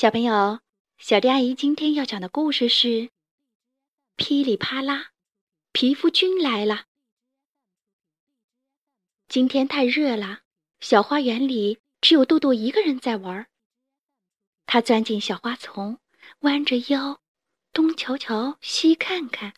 小朋友，小迪阿姨今天要讲的故事是《噼里啪啦》，皮肤菌来了。今天太热了，小花园里只有豆豆一个人在玩。他钻进小花丛，弯着腰，东瞧瞧，西看看。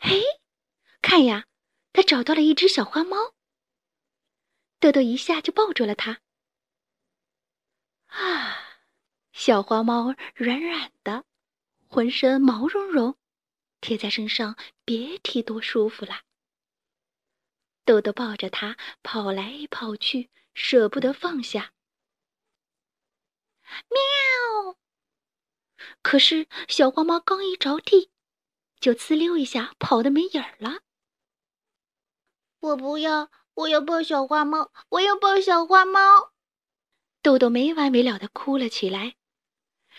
嘿，看呀，他找到了一只小花猫。豆豆一下就抱住了它。啊！小花猫软软的，浑身毛茸茸，贴在身上别提多舒服了。豆豆抱着它跑来跑去，舍不得放下。喵！可是小花猫刚一着地，就呲溜一下跑得没影儿了。我不要，我要抱小花猫，我要抱小花猫。豆豆没完没了的哭了起来。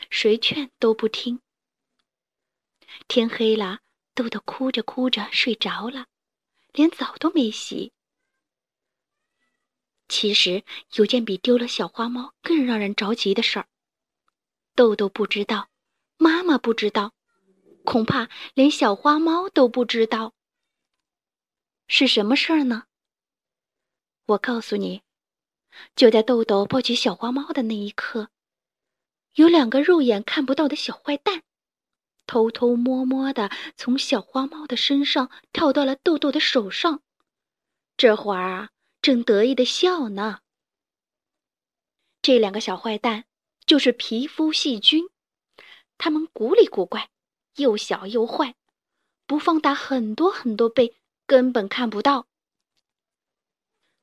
谁劝都不听。天黑了，豆豆哭着哭着睡着了，连澡都没洗。其实有件比丢了小花猫更让人着急的事儿，豆豆不知道，妈妈不知道，恐怕连小花猫都不知道。是什么事儿呢？我告诉你，就在豆豆抱起小花猫的那一刻。有两个肉眼看不到的小坏蛋，偷偷摸摸的从小花猫的身上跳到了豆豆的手上，这会儿啊，正得意的笑呢。这两个小坏蛋就是皮肤细菌，它们古里古怪，又小又坏，不放大很多很多倍根本看不到。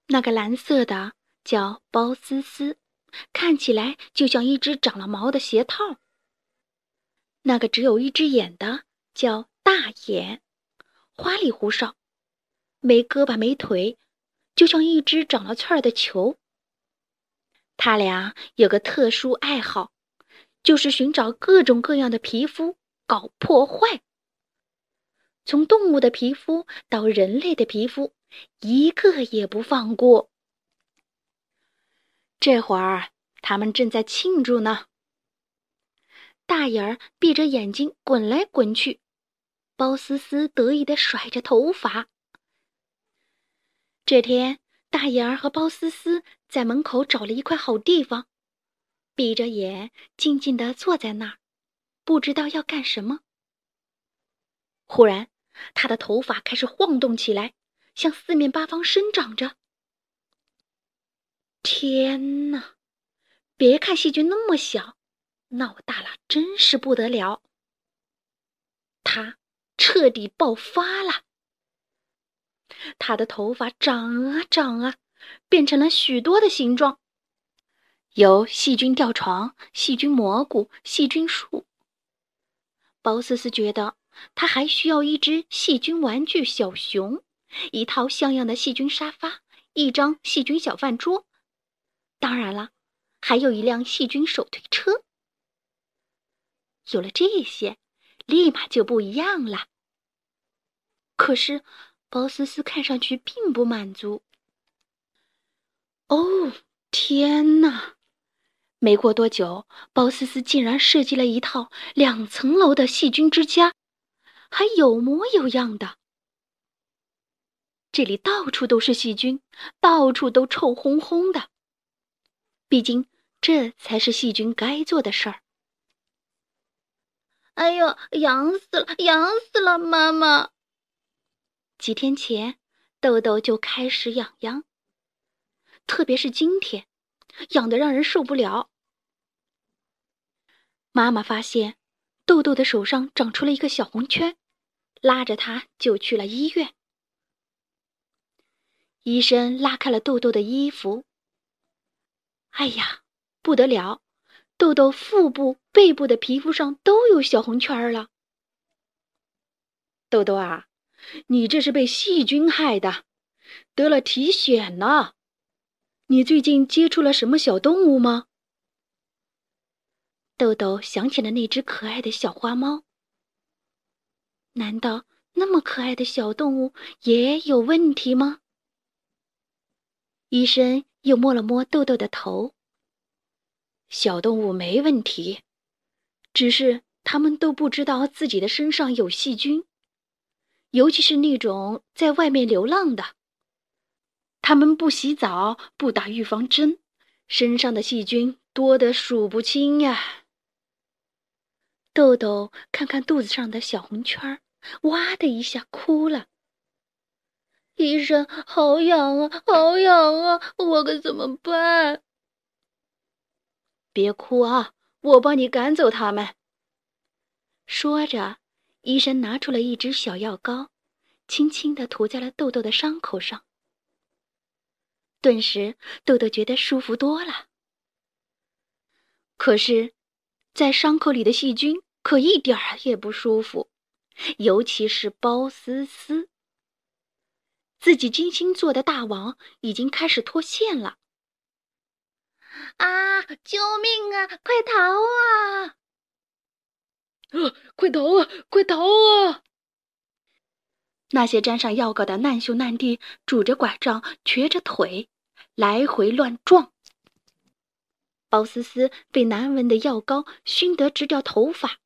那个蓝色的叫包思思。看起来就像一只长了毛的鞋套。那个只有一只眼的叫大眼，花里胡哨，没胳膊没腿，就像一只长了刺儿的球。他俩有个特殊爱好，就是寻找各种各样的皮肤搞破坏。从动物的皮肤到人类的皮肤，一个也不放过。这会儿，他们正在庆祝呢。大眼儿闭着眼睛滚来滚去，包思思得意的甩着头发。这天，大眼儿和包思思在门口找了一块好地方，闭着眼静静的坐在那儿，不知道要干什么。忽然，他的头发开始晃动起来，向四面八方生长着。天哪！别看细菌那么小，闹大了真是不得了。它彻底爆发了，它的头发长啊长啊，变成了许多的形状，有细菌吊床、细菌蘑菇、细菌树。包思思觉得，他还需要一只细菌玩具小熊，一套像样的细菌沙发，一张细菌小饭桌。当然了，还有一辆细菌手推车。有了这些，立马就不一样了。可是，包思思看上去并不满足。哦，天哪！没过多久，包思思竟然设计了一套两层楼的细菌之家，还有模有样的。这里到处都是细菌，到处都臭烘烘的。毕竟，这才是细菌该做的事儿。哎呦，痒死了，痒死了！妈妈，几天前，豆豆就开始痒痒，特别是今天，痒得让人受不了。妈妈发现豆豆的手上长出了一个小红圈，拉着他就去了医院。医生拉开了豆豆的衣服。哎呀，不得了！豆豆腹部、背部的皮肤上都有小红圈了。豆豆啊，你这是被细菌害的，得了体癣呢。你最近接触了什么小动物吗？豆豆想起了那只可爱的小花猫。难道那么可爱的小动物也有问题吗？医生。又摸了摸豆豆的头，小动物没问题，只是他们都不知道自己的身上有细菌，尤其是那种在外面流浪的。他们不洗澡，不打预防针，身上的细菌多得数不清呀。豆豆看看肚子上的小红圈儿，哇的一下哭了。医生，好痒啊，好痒啊，我该怎么办？别哭啊，我帮你赶走他们。说着，医生拿出了一支小药膏，轻轻的涂在了豆豆的伤口上。顿时，豆豆觉得舒服多了。可是，在伤口里的细菌可一点儿也不舒服，尤其是包思思。自己精心做的大网已经开始脱线了。啊！救命啊！快逃啊！啊！快逃啊！快逃啊！那些沾上药膏的难兄难弟拄着拐杖，瘸着腿，来回乱撞。包思思被难闻的药膏熏得直掉头发。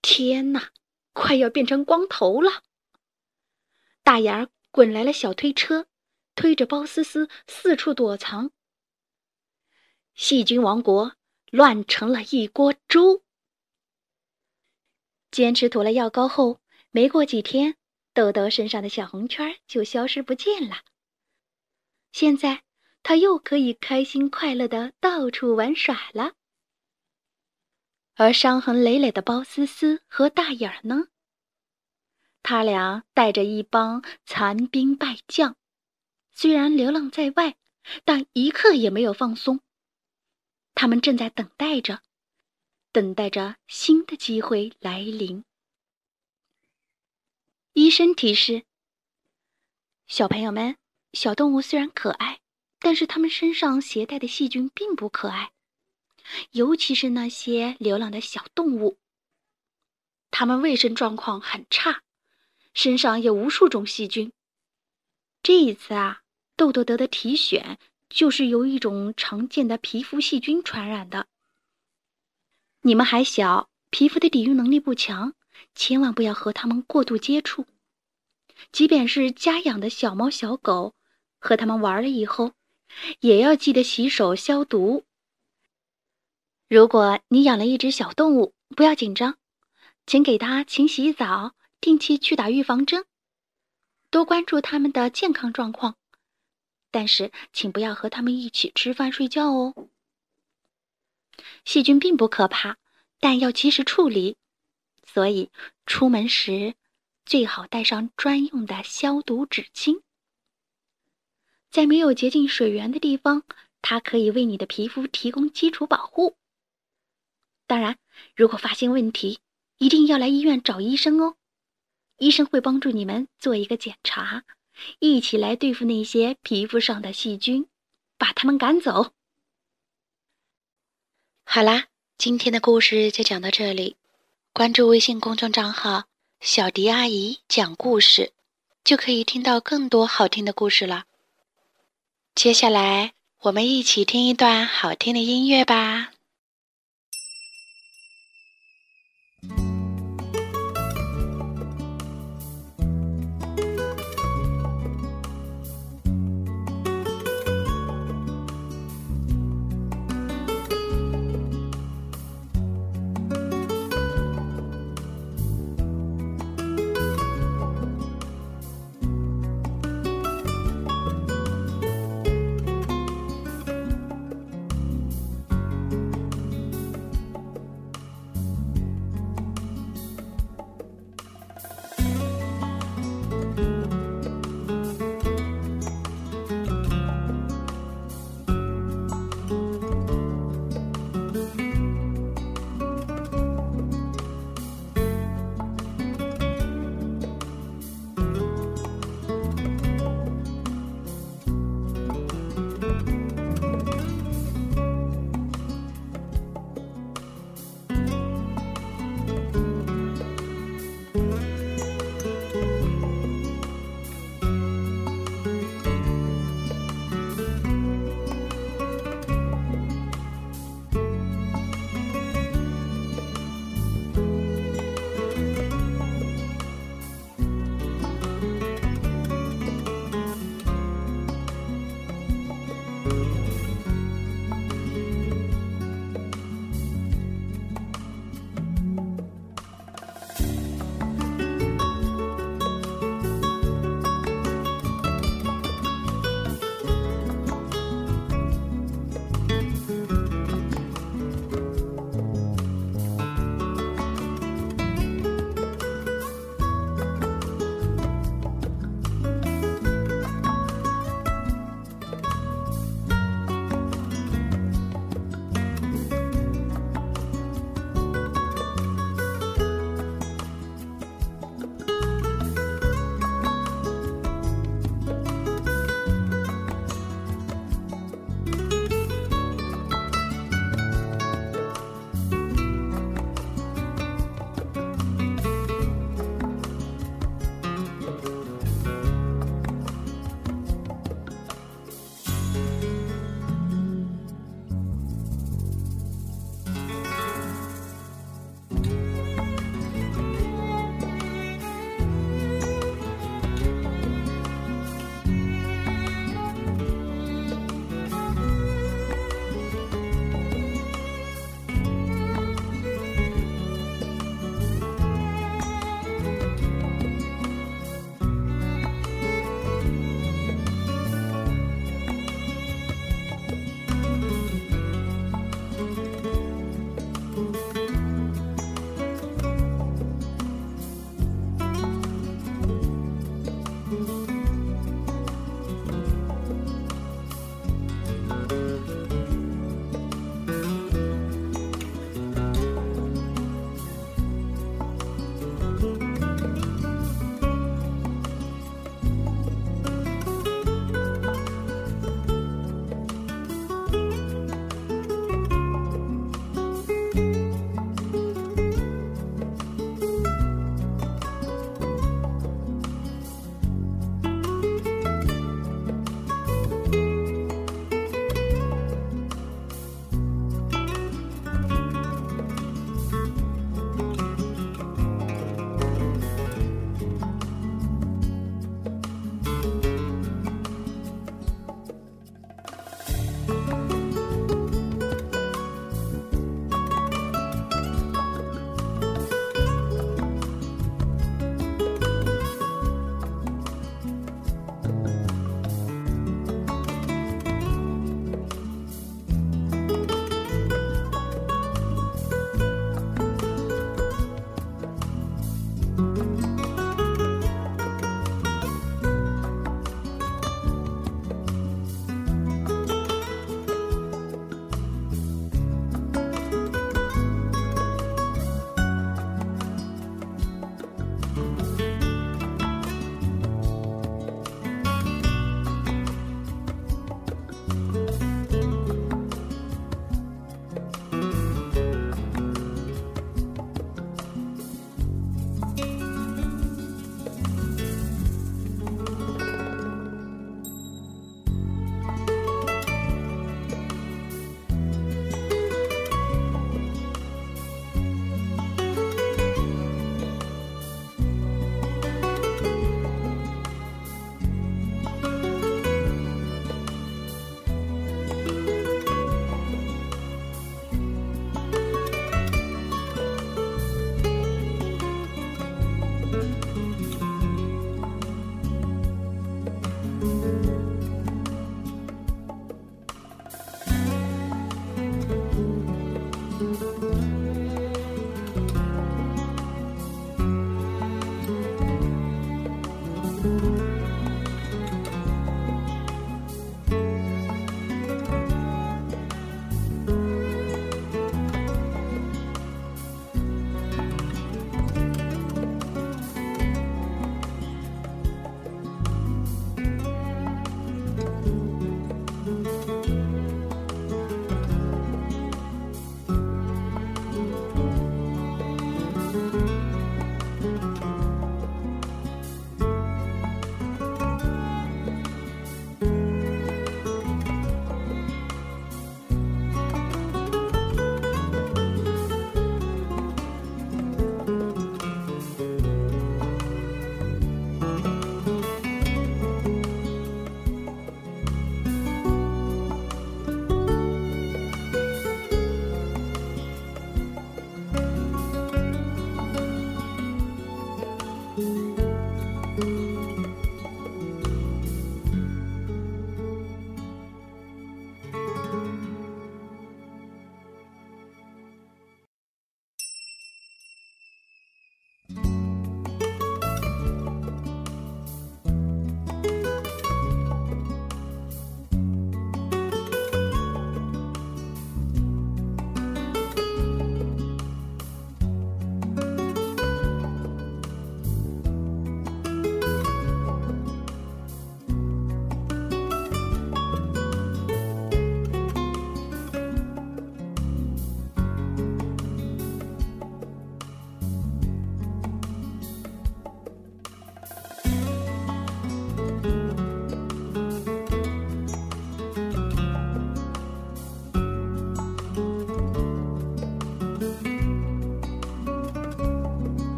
天哪，快要变成光头了！大眼儿滚来了小推车，推着包思思四处躲藏。细菌王国乱成了一锅粥。坚持涂了药膏后，没过几天，豆豆身上的小红圈就消失不见了。现在，他又可以开心快乐的到处玩耍了。而伤痕累累的包思思和大眼儿呢？他俩带着一帮残兵败将，虽然流浪在外，但一刻也没有放松。他们正在等待着，等待着新的机会来临。医生提示：小朋友们，小动物虽然可爱，但是它们身上携带的细菌并不可爱，尤其是那些流浪的小动物，它们卫生状况很差，身上有无数种细菌。这一次啊，豆豆得的体癣。就是由一种常见的皮肤细菌传染的。你们还小，皮肤的抵御能力不强，千万不要和它们过度接触。即便是家养的小猫小狗，和它们玩了以后，也要记得洗手消毒。如果你养了一只小动物，不要紧张，请给它勤洗澡，定期去打预防针，多关注他们的健康状况。但是，请不要和他们一起吃饭睡觉哦。细菌并不可怕，但要及时处理，所以出门时最好带上专用的消毒纸巾。在没有洁净水源的地方，它可以为你的皮肤提供基础保护。当然，如果发现问题，一定要来医院找医生哦。医生会帮助你们做一个检查。一起来对付那些皮肤上的细菌，把它们赶走。好啦，今天的故事就讲到这里。关注微信公众账号“小迪阿姨讲故事”，就可以听到更多好听的故事了。接下来，我们一起听一段好听的音乐吧。